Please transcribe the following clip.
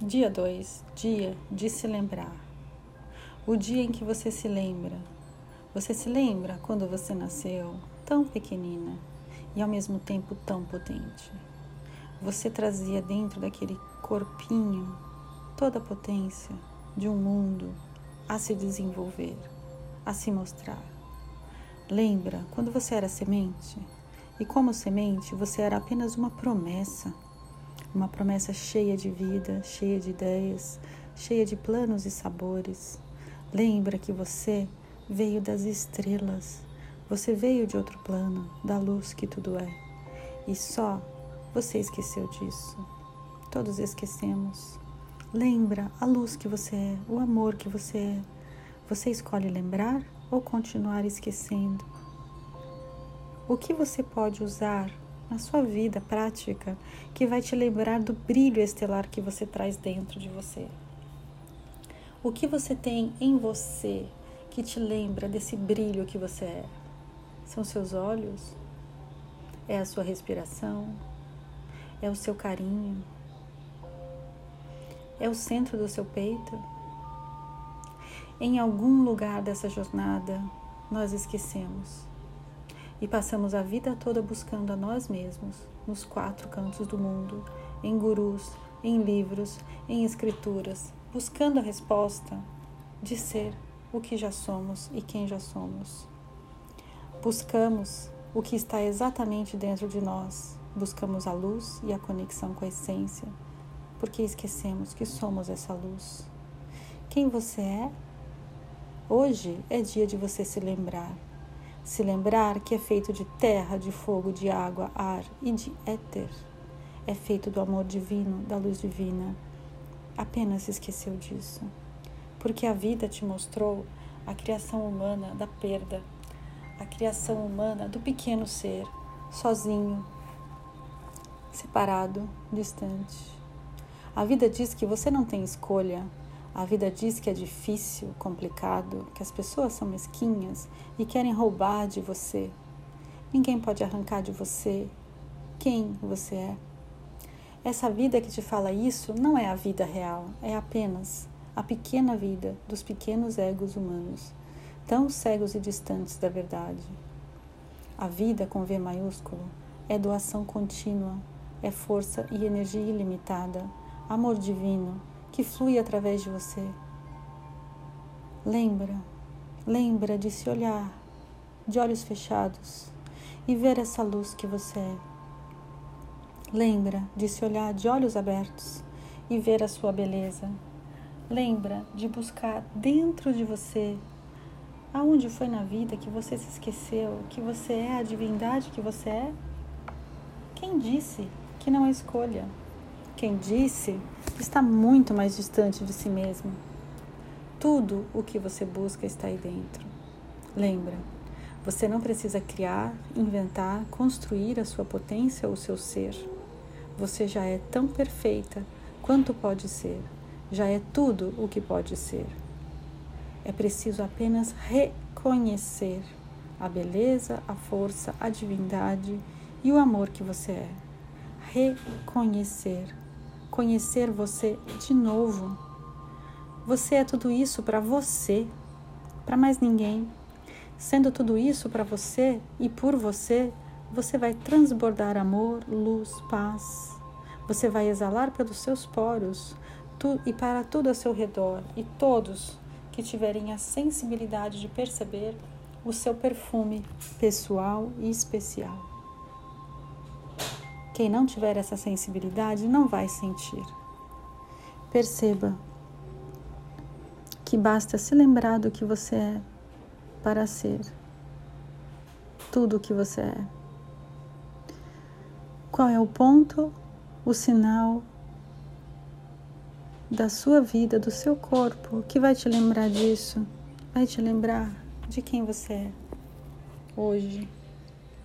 Dia 2, dia de se lembrar. O dia em que você se lembra. Você se lembra quando você nasceu tão pequenina e ao mesmo tempo tão potente. Você trazia dentro daquele corpinho toda a potência de um mundo a se desenvolver, a se mostrar. Lembra quando você era semente? E como semente, você era apenas uma promessa, uma promessa cheia de vida, cheia de ideias, cheia de planos e sabores. Lembra que você veio das estrelas, você veio de outro plano, da luz que tudo é. E só você esqueceu disso. Todos esquecemos. Lembra a luz que você é, o amor que você é. Você escolhe lembrar ou continuar esquecendo? O que você pode usar na sua vida prática que vai te lembrar do brilho estelar que você traz dentro de você? O que você tem em você que te lembra desse brilho que você é? São seus olhos? É a sua respiração? É o seu carinho? É o centro do seu peito? Em algum lugar dessa jornada, nós esquecemos e passamos a vida toda buscando a nós mesmos, nos quatro cantos do mundo, em gurus, em livros, em escrituras, buscando a resposta de ser o que já somos e quem já somos. Buscamos o que está exatamente dentro de nós, buscamos a luz e a conexão com a essência, porque esquecemos que somos essa luz. Quem você é? Hoje é dia de você se lembrar se lembrar que é feito de terra, de fogo, de água, ar e de éter. É feito do amor divino, da luz divina. Apenas se esqueceu disso. Porque a vida te mostrou a criação humana da perda, a criação humana do pequeno ser, sozinho, separado, distante. A vida diz que você não tem escolha, a vida diz que é difícil, complicado, que as pessoas são mesquinhas e querem roubar de você. Ninguém pode arrancar de você quem você é. Essa vida que te fala isso não é a vida real, é apenas a pequena vida dos pequenos egos humanos, tão cegos e distantes da verdade. A vida com V maiúsculo é doação contínua, é força e energia ilimitada, amor divino que flui através de você. Lembra, lembra de se olhar de olhos fechados e ver essa luz que você é. Lembra de se olhar de olhos abertos e ver a sua beleza. Lembra de buscar dentro de você aonde foi na vida que você se esqueceu que você é a divindade que você é? Quem disse que não é escolha? Quem disse está muito mais distante de si mesmo. Tudo o que você busca está aí dentro. Lembra, você não precisa criar, inventar, construir a sua potência ou seu ser. Você já é tão perfeita quanto pode ser. Já é tudo o que pode ser. É preciso apenas reconhecer a beleza, a força, a divindade e o amor que você é. Reconhecer conhecer você de novo. Você é tudo isso para você, para mais ninguém. Sendo tudo isso para você e por você, você vai transbordar amor, luz, paz. Você vai exalar pelos seus poros tu, e para tudo ao seu redor, e todos que tiverem a sensibilidade de perceber o seu perfume pessoal e especial. Quem não tiver essa sensibilidade não vai sentir. Perceba que basta se lembrar do que você é para ser tudo o que você é. Qual é o ponto, o sinal da sua vida, do seu corpo, que vai te lembrar disso? Vai te lembrar de quem você é hoje.